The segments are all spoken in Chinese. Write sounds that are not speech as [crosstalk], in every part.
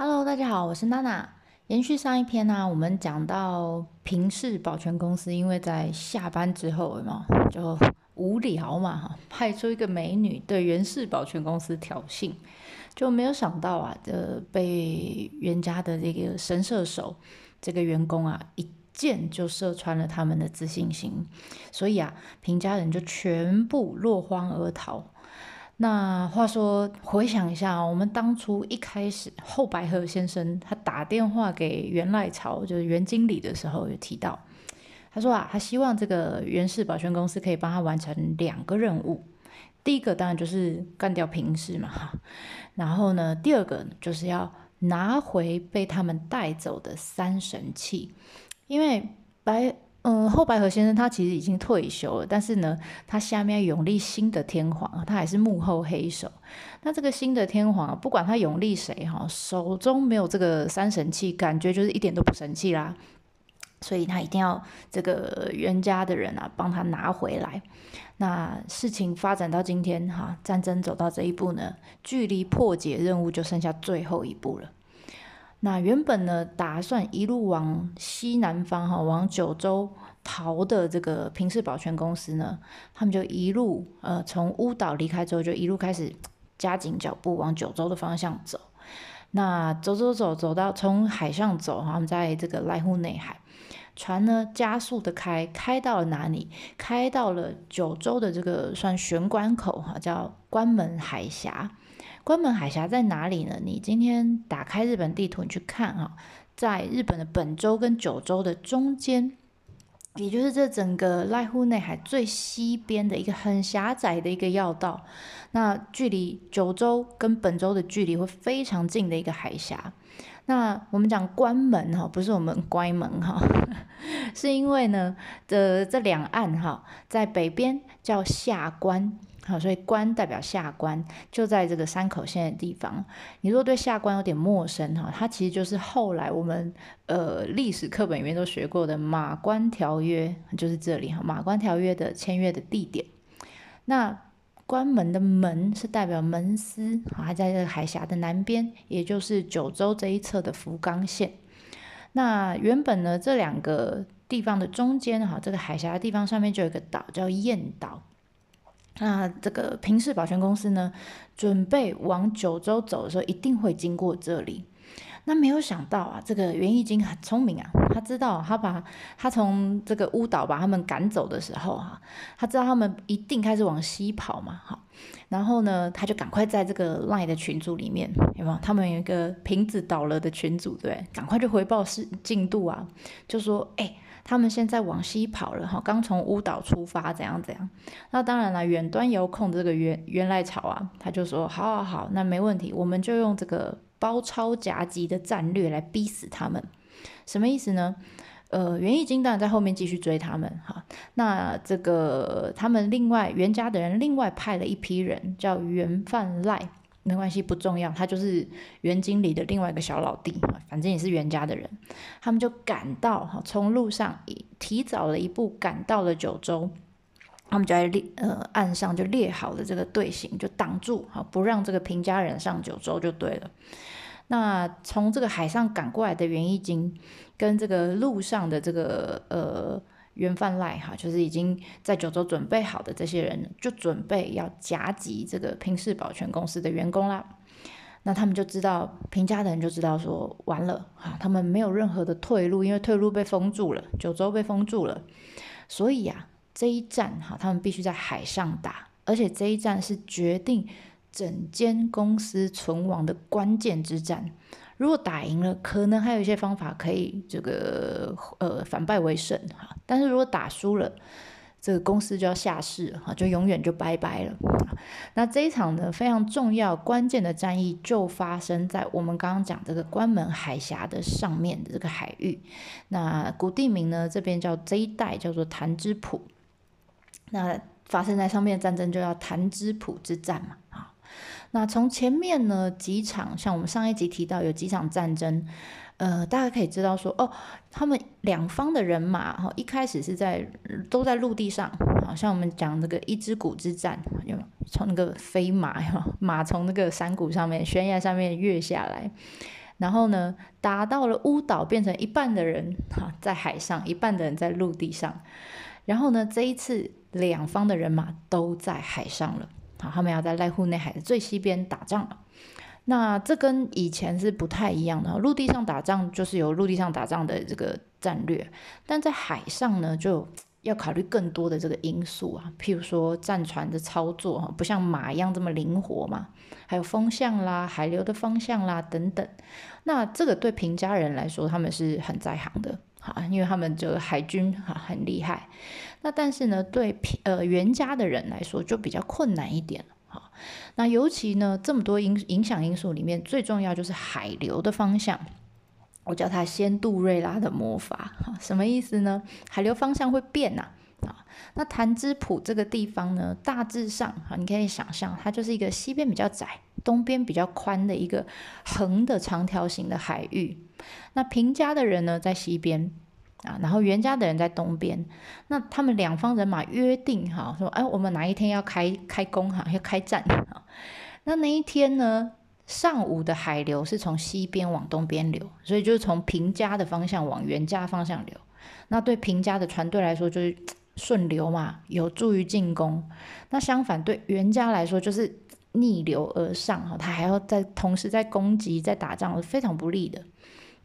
Hello，大家好，我是娜娜。延续上一篇呢、我们讲到平氏保全公司，因为在下班之后，有没有就无聊嘛，哈，派出一个美女对袁氏保全公司挑衅，就没有想到啊，呃，被袁家的这个神射手这个员工啊一箭就射穿了他们的自信心，所以啊，平家人就全部落荒而逃。那话说，回想一下，我们当初一开始后白河先生他打电话给袁赖朝，就是袁经理的时候，有提到，他说啊，他希望这个袁氏保全公司可以帮他完成两个任务。第一个当然就是干掉平氏嘛，[laughs] 然后呢，第二个就是要拿回被他们带走的三神器，因为白。嗯，后白河先生他其实已经退休了，但是呢，他下面永立新的天皇，他还是幕后黑手。那这个新的天皇，不管他永立谁哈，手中没有这个三神器，感觉就是一点都不神气啦。所以他一定要这个袁家的人啊，帮他拿回来。那事情发展到今天哈，战争走到这一步呢，距离破解任务就剩下最后一步了。那原本呢，打算一路往西南方哈，往九州逃的这个平氏保全公司呢，他们就一路呃从乌岛离开之后，就一路开始加紧脚步往九州的方向走。那走走走走到从海上走，他们在这个濑户内海，船呢加速的开，开到了哪里？开到了九州的这个算玄关口哈，叫关门海峡。关门海峡在哪里呢？你今天打开日本地图，你去看哈，在日本的本州跟九州的中间，也就是这整个濑户内海最西边的一个很狭窄的一个要道。那距离九州跟本州的距离会非常近的一个海峡。那我们讲关门哈，不是我们关门哈，[laughs] 是因为呢的这两岸哈，在北边叫下关。好，所以关代表下关，就在这个山口县的地方。你如果对下关有点陌生哈，它其实就是后来我们呃历史课本里面都学过的马关条约，就是这里哈。马关条约的签约的地点。那关门的门是代表门司，还在这个海峡的南边，也就是九州这一侧的福冈县。那原本呢，这两个地方的中间哈，这个海峡的地方上面就有一个岛叫燕岛。那这个平氏保全公司呢，准备往九州走的时候，一定会经过这里。那没有想到啊，这个袁义经很聪明啊，他知道他把他从这个乌岛把他们赶走的时候啊，他知道他们一定开始往西跑嘛，哈。然后呢，他就赶快在这个 LINE 的群组里面，有没有？他们有一个瓶子倒了的群组，对，赶快就回报是进度啊，就说哎。他们现在往西跑了哈，刚从乌岛出发，怎样怎样？那当然了，远端遥控这个原原来草啊，他就说好好好，那没问题，我们就用这个包抄夹击的战略来逼死他们。什么意思呢？呃，袁义经当然在后面继续追他们哈。那这个他们另外袁家的人另外派了一批人，叫袁范赖。没关系，不重要。他就是袁经理的另外一个小老弟，反正也是袁家的人。他们就赶到哈，从路上提早了一步赶到了九州。他们就在列呃岸上就列好了这个队形，就挡住哈，不让这个平家人上九州就对了。那从这个海上赶过来的袁义经，跟这个路上的这个呃。原犯赖哈，就是已经在九州准备好的这些人，就准备要夹击这个平氏保全公司的员工啦。那他们就知道平家的人就知道说完了哈，他们没有任何的退路，因为退路被封住了，九州被封住了。所以呀，这一战哈，他们必须在海上打，而且这一战是决定整间公司存亡的关键之战。如果打赢了，可能还有一些方法可以这个呃反败为胜哈。但是如果打输了，这个公司就要下市哈，就永远就拜拜了。那这一场呢非常重要关键的战役就发生在我们刚刚讲这个关门海峡的上面的这个海域。那古地名呢这边叫这一带叫做潭之浦。那发生在上面的战争就叫潭之浦之战嘛啊。那从前面呢几场，像我们上一集提到有几场战争，呃，大家可以知道说，哦，他们两方的人马哈，一开始是在都在陆地上，好像我们讲那个一之谷之战，有从那个飞马哈，马从那个山谷上面悬崖上面跃下来，然后呢，打到了乌岛，变成一半的人哈在海上，一半的人在陆地上。然后呢，这一次两方的人马都在海上了，好，他们要在濑户内海的最西边打仗了。那这跟以前是不太一样的，陆地上打仗就是有陆地上打仗的这个战略，但在海上呢，就要考虑更多的这个因素啊，譬如说战船的操作哈，不像马一样这么灵活嘛，还有风向啦、海流的方向啦等等。那这个对平家人来说，他们是很在行的，哈，因为他们这个海军哈很厉害。那但是呢，对平呃原家的人来说就比较困难一点。好，那尤其呢，这么多影影响因素里面，最重要就是海流的方向。我叫它仙杜瑞拉的魔法，哈什么意思呢？海流方向会变呐。啊，那潭之浦这个地方呢，大致上啊，你可以想象，它就是一个西边比较窄，东边比较宽的一个横的长条形的海域。那平家的人呢，在西边。啊，然后袁家的人在东边，那他们两方人马约定哈，说哎，我们哪一天要开开工哈，要开战啊？那那一天呢，上午的海流是从西边往东边流，所以就是从平家的方向往袁家方向流。那对平家的船队来说就是 [tsk] 顺流嘛，有助于进攻。那相反对袁家来说就是逆流而上哈，他还要在同时在攻击在打仗，非常不利的。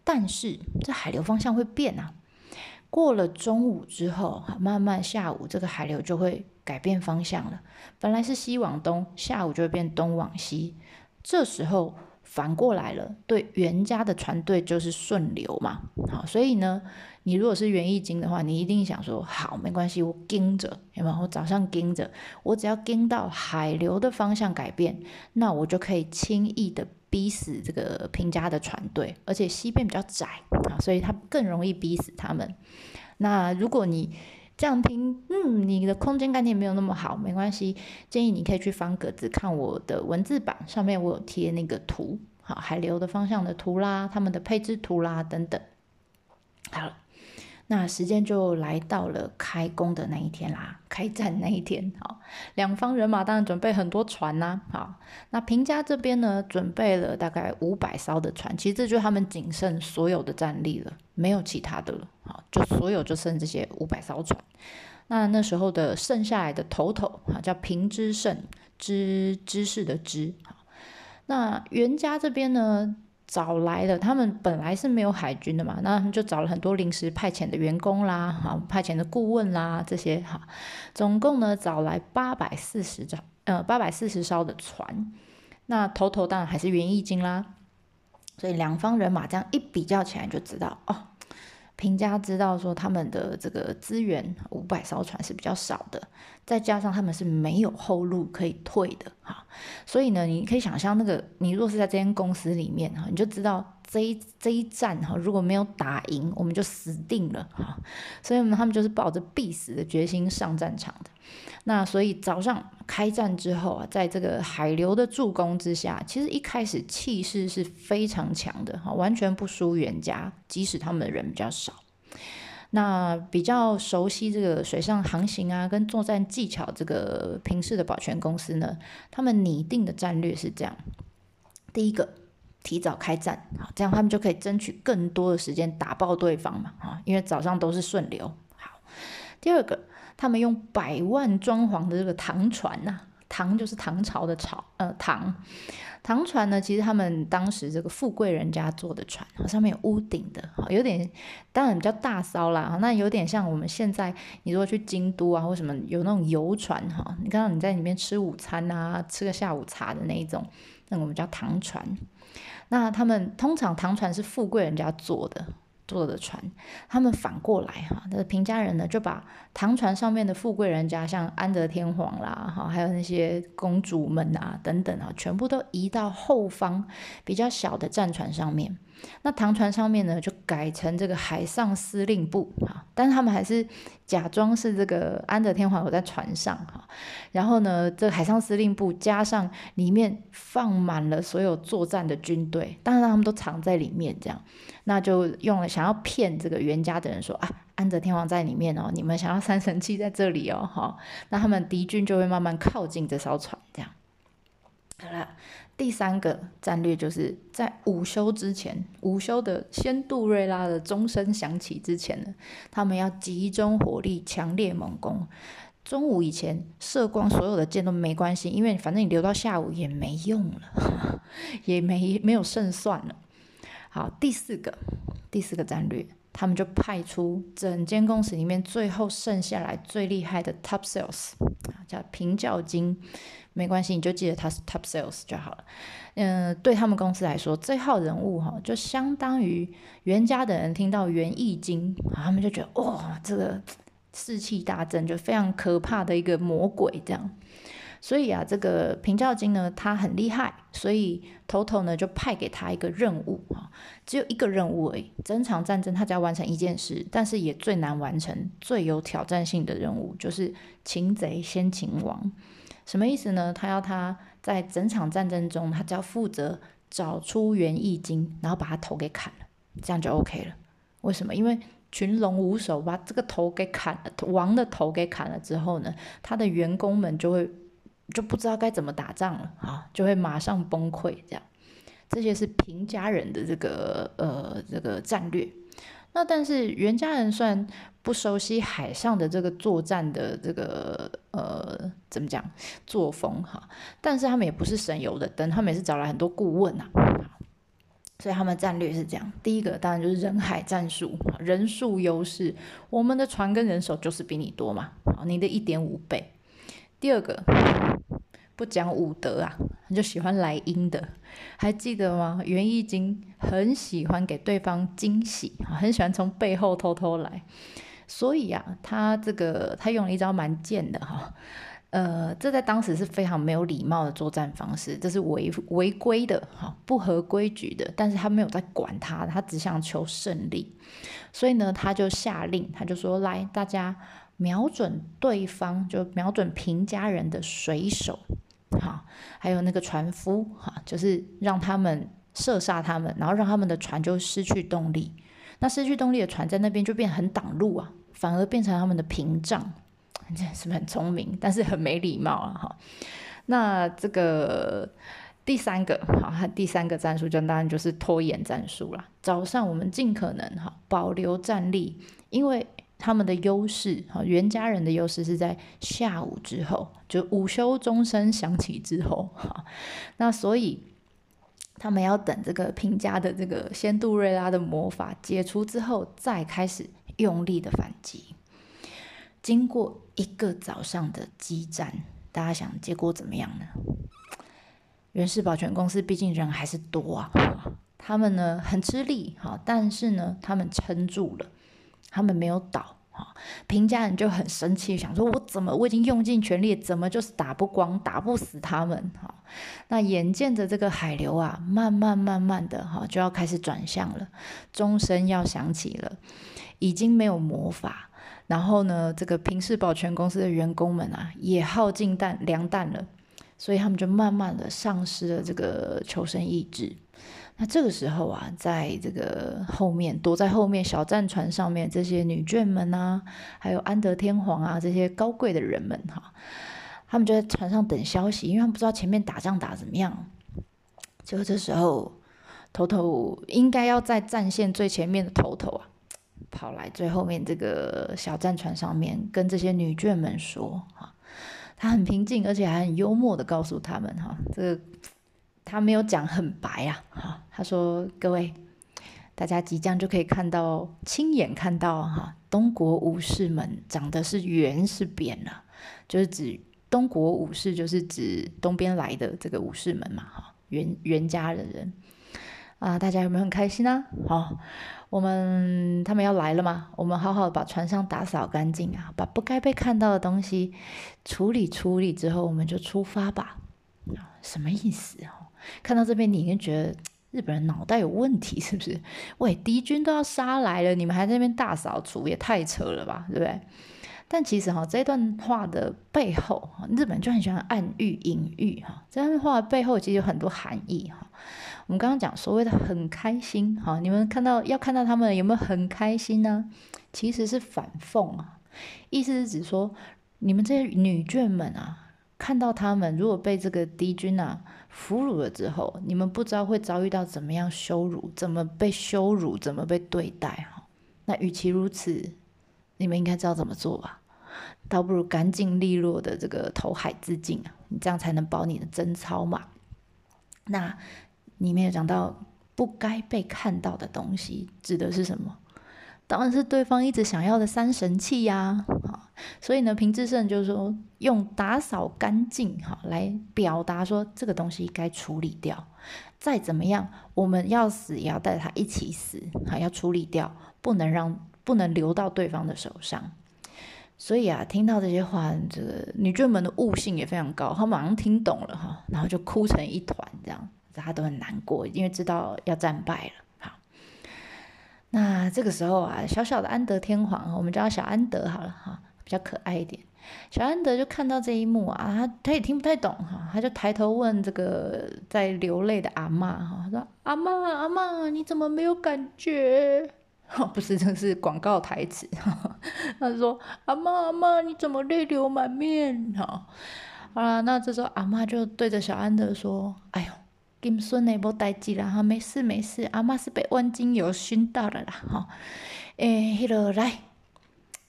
但是这海流方向会变啊。过了中午之后，慢慢下午这个海流就会改变方向了。本来是西往东，下午就会变东往西。这时候反过来了，对袁家的船队就是顺流嘛。好，所以呢，你如果是袁义经的话，你一定想说，好，没关系，我盯着，有没有？我早上盯着，我只要盯到海流的方向改变，那我就可以轻易的。逼死这个平家的船队，而且西边比较窄啊，所以他更容易逼死他们。那如果你这样听，嗯，你的空间概念没有那么好，没关系，建议你可以去方格子看我的文字版，上面我有贴那个图，好，海流的方向的图啦，他们的配置图啦等等。好了。那时间就来到了开工的那一天啦，开战那一天，好，两方人马当然准备很多船呐，好，那平家这边呢，准备了大概五百艘的船，其实这就是他们仅剩所有的战力了，没有其他的了，好，就所有就剩这些五百艘船。那那时候的剩下来的头头，啊，叫平之胜，知知识的知，好，那袁家这边呢？找来的，他们本来是没有海军的嘛，那他们就找了很多临时派遣的员工啦，哈，派遣的顾问啦，这些哈，总共呢找来八百四十艘，呃，八百四十艘的船，那头头当然还是元义经啦，所以两方人马这样一比较起来就知道哦。平家知道说他们的这个资源五百艘船是比较少的，再加上他们是没有后路可以退的哈，所以呢，你可以想象那个你若是在这间公司里面哈，你就知道这一这一战哈如果没有打赢，我们就死定了哈，所以呢，他们就是抱着必死的决心上战场的。那所以早上开战之后啊，在这个海流的助攻之下，其实一开始气势是非常强的哈，完全不输袁家，即使他们的人比较少。那比较熟悉这个水上航行啊，跟作战技巧这个平氏的保全公司呢，他们拟定的战略是这样：第一个，提早开战，好，这样他们就可以争取更多的时间打爆对方嘛，啊，因为早上都是顺流。好，第二个。他们用百万装潢的这个唐船呐，唐就是唐朝的朝，呃，唐唐船呢，其实他们当时这个富贵人家坐的船，上面有屋顶的，有点当然比较大骚啦，那有点像我们现在你如果去京都啊或什么有那种游船哈，你看到你在里面吃午餐啊，吃个下午茶的那一种，那我们叫唐船。那他们通常唐船是富贵人家坐的。坐的船，他们反过来哈，那平家人呢就把唐船上面的富贵人家，像安德天皇啦，哈，还有那些公主们啊等等啊，全部都移到后方比较小的战船上面。那唐船上面呢，就改成这个海上司令部哈，但是他们还是假装是这个安德天皇有在船上哈，然后呢，这海上司令部加上里面放满了所有作战的军队，当然他们都藏在里面，这样，那就用了想要骗这个袁家的人说啊，安德天皇在里面哦，你们想要三神器在这里哦，哈，那他们敌军就会慢慢靠近这艘船，这样。好了，第三个战略就是在午休之前，午休的先杜瑞拉的钟声响起之前呢，他们要集中火力，强烈猛攻。中午以前射光所有的箭都没关系，因为反正你留到下午也没用了，[laughs] 也没没有胜算了。好，第四个，第四个战略，他们就派出整间公司里面最后剩下来最厉害的 top sales，叫平教金。没关系，你就记得他是 top sales 就好了。嗯，对他们公司来说，这号人物哈，就相当于袁家的人听到袁义经，他们就觉得哇，这个士气大振，就非常可怕的一个魔鬼这样。所以啊，这个平教金呢，他很厉害，所以头头呢就派给他一个任务哈，只有一个任务而已。整场战争他只要完成一件事，但是也最难完成、最有挑战性的任务，就是擒贼先擒王。什么意思呢？他要他在整场战争中，他只要负责找出袁义经，然后把他头给砍了，这样就 OK 了。为什么？因为群龙无首，把这个头给砍了，王的头给砍了之后呢，他的员工们就会就不知道该怎么打仗了啊，就会马上崩溃。这样，这些是平家人的这个呃这个战略。那但是袁家人虽然不熟悉海上的这个作战的这个呃怎么讲作风哈，但是他们也不是省油的灯，他们也是找了很多顾问呐，所以他们战略是这样：第一个当然就是人海战术，人数优势，我们的船跟人手就是比你多嘛，你的一点五倍。第二个。不讲武德啊，就喜欢来阴的，还记得吗？袁义经很喜欢给对方惊喜啊，很喜欢从背后偷偷来，所以啊，他这个他用了一招蛮贱的哈，呃，这在当时是非常没有礼貌的作战方式，这是违违规的哈，不合规矩的，但是他没有在管他，他只想求胜利，所以呢，他就下令，他就说来，大家瞄准对方，就瞄准平家人的水手。好，还有那个船夫，哈，就是让他们射杀他们，然后让他们的船就失去动力。那失去动力的船在那边就变很挡路啊，反而变成他们的屏障。这是不是很聪明？但是很没礼貌啊，哈。那这个第三个，好，第三个战术就当然就是拖延战术了。早上我们尽可能哈保留战力，因为。他们的优势，哈，袁家人的优势是在下午之后，就午休钟声响起之后，哈，那所以他们要等这个平家的这个仙杜瑞拉的魔法解除之后，再开始用力的反击。经过一个早上的激战，大家想结果怎么样呢？袁氏保全公司毕竟人还是多啊，他们呢很吃力，哈，但是呢他们撑住了。他们没有倒啊，平家人就很生气，想说：“我怎么我已经用尽全力，怎么就是打不光，打不死他们？”哈，那眼见着这个海流啊，慢慢慢慢的哈，就要开始转向了，钟声要响起了，已经没有魔法，然后呢，这个平氏保全公司的员工们啊，也耗尽弹粮弹了，所以他们就慢慢的丧失了这个求生意志。那这个时候啊，在这个后面躲在后面小战船上面这些女眷们啊，还有安德天皇啊这些高贵的人们哈，他们就在船上等消息，因为他们不知道前面打仗打怎么样。结果这时候，头头应该要在战线最前面的头头啊，跑来最后面这个小战船上面，跟这些女眷们说哈，他很平静，而且还很幽默的告诉他们哈，这个。他没有讲很白啊，哈，他说：“各位，大家即将就可以看到，亲眼看到哈，东国武士们长得是圆是扁了，就是指东国武士，就是指东边来的这个武士们嘛，哈，袁袁家的人啊，大家有没有很开心呢？好，我们他们要来了嘛，我们好好把船上打扫干净啊，把不该被看到的东西处理处理之后，我们就出发吧。啊，什么意思啊？”看到这边，你应该觉得 [tsk] 日本人脑袋有问题，[laughs] 是不是？喂，敌军都要杀来了，你们还在那边大扫除，也太扯了吧，对不对？但其实哈，这段话的背后，哈日本就很喜欢暗喻、隐喻哈。这段话背后其实有很多含义哈。我们刚刚讲所谓的很开心哈，你们看到要看到他们有没有很开心呢？其实是反讽啊，意思是指说你们这些女眷们啊。看到他们如果被这个敌军啊俘虏了之后，你们不知道会遭遇到怎么样羞辱，怎么被羞辱，怎么被对待哈。那与其如此，你们应该知道怎么做吧？倒不如干净利落的这个投海自尽啊，你这样才能保你的贞操嘛。那里面有讲到不该被看到的东西，指的是什么？当然是对方一直想要的三神器呀，好，所以呢，平志胜就是说用打扫干净哈来表达说这个东西该处理掉，再怎么样，我们要死也要带他一起死，好，要处理掉，不能让不能留到对方的手上。所以啊，听到这些话，这个女眷们的悟性也非常高，她马上听懂了哈，然后就哭成一团，这样大家都很难过，因为知道要战败了。那这个时候啊，小小的安德天皇，我们叫他小安德好了哈，比较可爱一点。小安德就看到这一幕啊，他他也听不太懂哈，他就抬头问这个在流泪的阿妈哈，他说：“阿妈阿妈，你怎么没有感觉？”哈，[laughs] 不是，这是广告台词。他说：“阿妈阿妈，你怎么泪流满面？”哈，好啦，那这时候阿妈就对着小安德说：“哎呦。”金孙的无代志啦，哈，没事没事，阿妈是被万金油熏到了啦，哈，诶，迄个来，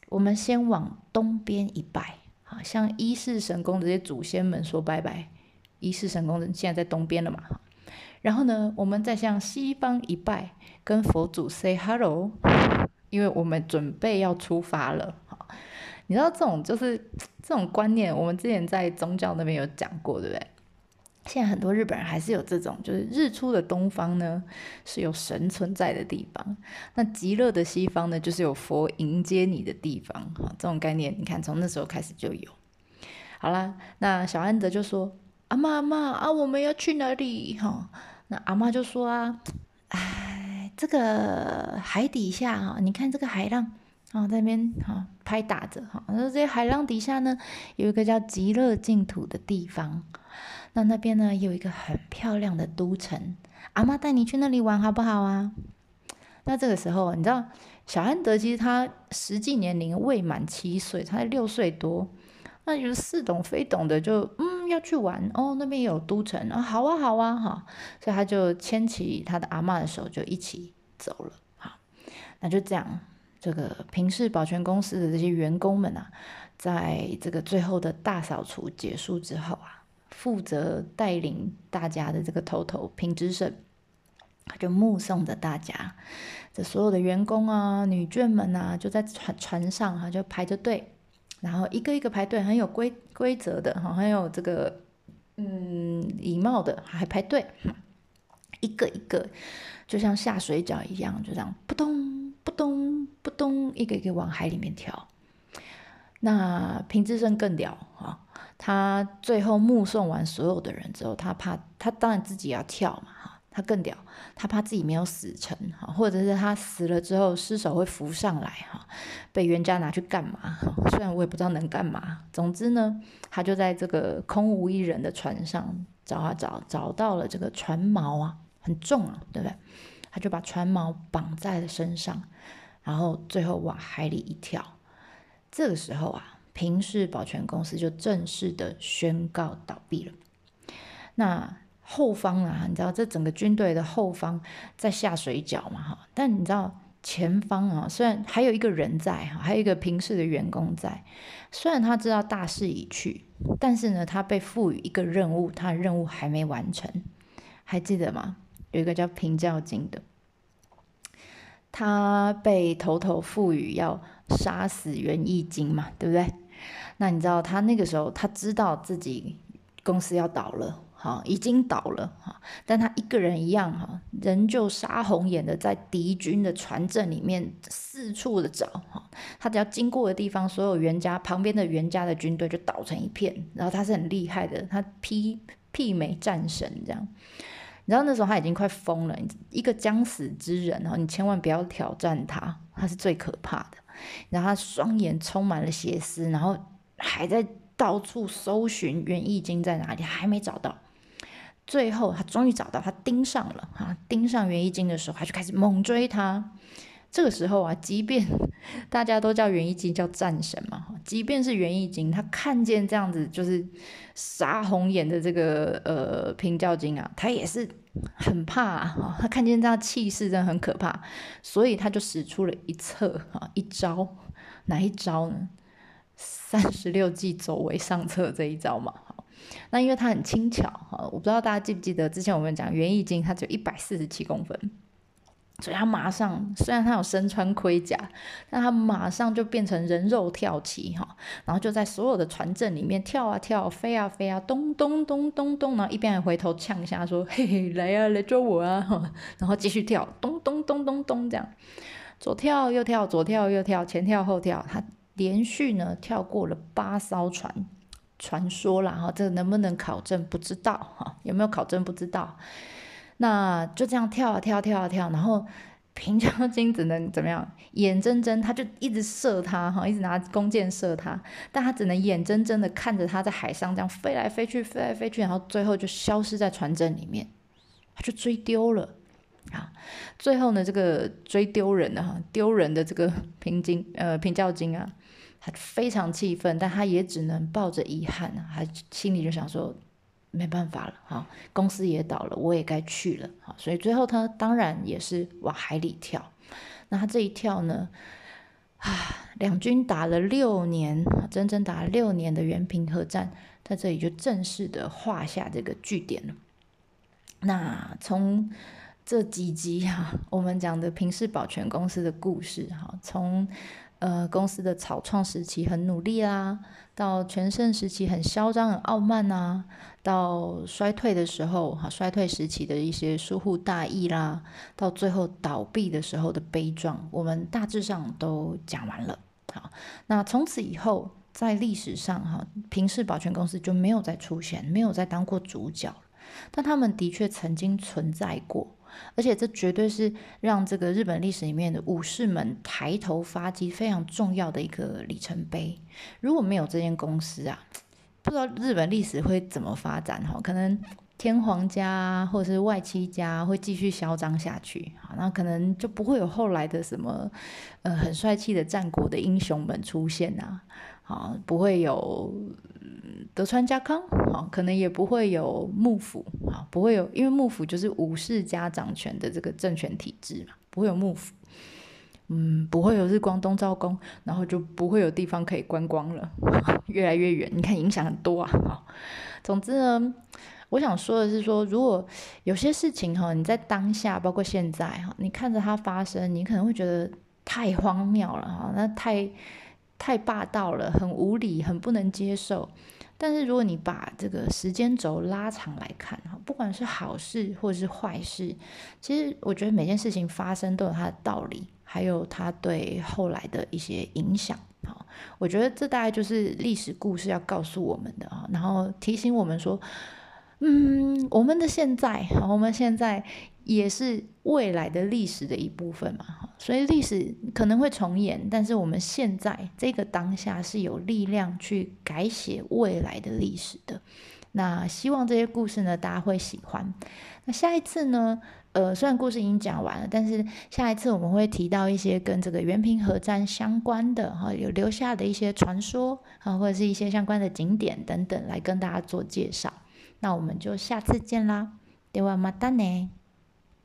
我们先往东边一拜，好，向一世神宫这些祖先们说拜拜。一世神宫现在在东边了嘛，然后呢，我们再向西方一拜，跟佛祖 say hello，因为我们准备要出发了，好，你知道这种就是这种观念，我们之前在宗教那边有讲过，对不对？现在很多日本人还是有这种，就是日出的东方呢是有神存在的地方，那极乐的西方呢就是有佛迎接你的地方。哈，这种概念你看从那时候开始就有。好啦，那小安德就说：“阿妈阿妈啊，我们要去哪里？”哈，那阿妈就说：“啊，哎，这个海底下哈，你看这个海浪啊，在那边哈拍打着哈，那这些海浪底下呢有一个叫极乐净土的地方。”那那边呢有一个很漂亮的都城，阿妈带你去那里玩好不好啊？那这个时候，你知道小安德其实他实际年龄未满七岁，他才六岁多，那就似懂非懂的就嗯要去玩哦，那边有都城啊，好啊好啊哈，所以他就牵起他的阿妈的手就一起走了。好，那就这样，这个平氏保全公司的这些员工们啊，在这个最后的大扫除结束之后啊。负责带领大家的这个头头平之胜，他就目送着大家，这所有的员工啊、女眷们啊，就在船船上哈，就排着队，然后一个一个排队，很有规规则的哈，很有这个嗯礼貌的，还排队，一个一个就像下水饺一样，就这样扑通扑通扑通，一个一个往海里面跳。那平之胜更屌啊！他最后目送完所有的人之后，他怕他当然自己要跳嘛哈，他更屌，他怕自己没有死成哈，或者是他死了之后尸首会浮上来哈，被冤家拿去干嘛哈？虽然我也不知道能干嘛，总之呢，他就在这个空无一人的船上找啊找，找到了这个船锚啊，很重啊，对不对？他就把船锚绑在了身上，然后最后往海里一跳。这个时候啊，平氏保全公司就正式的宣告倒闭了。那后方啊，你知道这整个军队的后方在下水饺嘛？哈，但你知道前方啊，虽然还有一个人在哈，还有一个平氏的员工在，虽然他知道大势已去，但是呢，他被赋予一个任务，他的任务还没完成，还记得吗？有一个叫平教金的，他被头头赋予要。杀死袁义经嘛，对不对？那你知道他那个时候，他知道自己公司要倒了，哈，已经倒了，哈，但他一个人一样，哈，仍旧杀红眼的在敌军的船阵里面四处的找，哈，他只要经过的地方，所有袁家旁边的袁家的军队就倒成一片，然后他是很厉害的，他媲媲美战神这样。你知道那时候他已经快疯了，一个将死之人，哈，你千万不要挑战他，他是最可怕的。然后他双眼充满了血丝，然后还在到处搜寻袁义经在哪里，还没找到。最后他终于找到，他盯上了哈，盯上袁义经的时候，他就开始猛追他。这个时候啊，即便 [laughs] 大家都叫袁义经叫战神嘛，即便是袁义经，他看见这样子就是杀红眼的这个呃平教经啊，他也是很怕啊，他看见这样气势真的很可怕，所以他就使出了一策啊，一招，哪一招呢？三十六计走为上策这一招嘛。那因为他很轻巧哈，我不知道大家记不记得之前我们讲袁义经，他只有一百四十七公分。所以他马上，虽然他有身穿盔甲，但他马上就变成人肉跳棋哈，然后就在所有的船阵里面跳啊跳，飞啊飞啊，咚咚咚咚咚，然后一边还回头呛一下说：“嘿嘿，来啊来捉我啊！”然后继续跳，咚咚咚咚咚这样，左跳右跳，左跳右跳，前跳后跳，他连续呢跳过了八艘船，传说啦哈，这能不能考证不知道哈，有没有考证不知道。那就这样跳啊跳跳啊跳，然后平交金只能怎么样？[laughs] 眼睁睁他就一直射他哈，一直拿弓箭射他，但他只能眼睁睁的看着他在海上这样飞来飞去，飞来飞去，然后最后就消失在船阵里面，他就追丢了啊！最后呢，这个追丢人的哈，丢人的这个平金呃平教金啊，他非常气愤，但他也只能抱着遗憾，他心里就想说。没办法了，哈，公司也倒了，我也该去了，哈，所以最后他当然也是往海里跳。那他这一跳呢，啊，两军打了六年，整整打了六年的原平和战，在这里就正式的画下这个句点了。那从这几集哈，我们讲的平氏保全公司的故事，哈，从。呃，公司的草创时期很努力啦，到全盛时期很嚣张、很傲慢呐，到衰退的时候，哈，衰退时期的一些疏忽大意啦，到最后倒闭的时候的悲壮，我们大致上都讲完了。好，那从此以后，在历史上，哈，平氏保全公司就没有再出现，没有再当过主角，但他们的确曾经存在过。而且这绝对是让这个日本历史里面的武士们抬头发迹非常重要的一个里程碑。如果没有这间公司啊，不知道日本历史会怎么发展哈？可能天皇家或者是外戚家会继续嚣张下去，好，那可能就不会有后来的什么呃很帅气的战国的英雄们出现啊，好，不会有。德川家康，好，可能也不会有幕府，好，不会有，因为幕府就是武士家掌权的这个政权体制嘛，不会有幕府，嗯，不会有日光东照宫，然后就不会有地方可以观光了，[laughs] 越来越远，你看影响很多啊，好，总之呢，我想说的是说，如果有些事情哈，你在当下，包括现在哈，你看着它发生，你可能会觉得太荒谬了哈，那太太霸道了，很无理，很不能接受。但是如果你把这个时间轴拉长来看，哈，不管是好事或是坏事，其实我觉得每件事情发生都有它的道理，还有它对后来的一些影响，哈，我觉得这大概就是历史故事要告诉我们的啊，然后提醒我们说，嗯，我们的现在，我们现在。也是未来的历史的一部分嘛，所以历史可能会重演，但是我们现在这个当下是有力量去改写未来的历史的。那希望这些故事呢，大家会喜欢。那下一次呢，呃，虽然故事已经讲完了，但是下一次我们会提到一些跟这个原平和战相关的哈，有留下的一些传说啊，或者是一些相关的景点等等，来跟大家做介绍。那我们就下次见啦，ではまたね。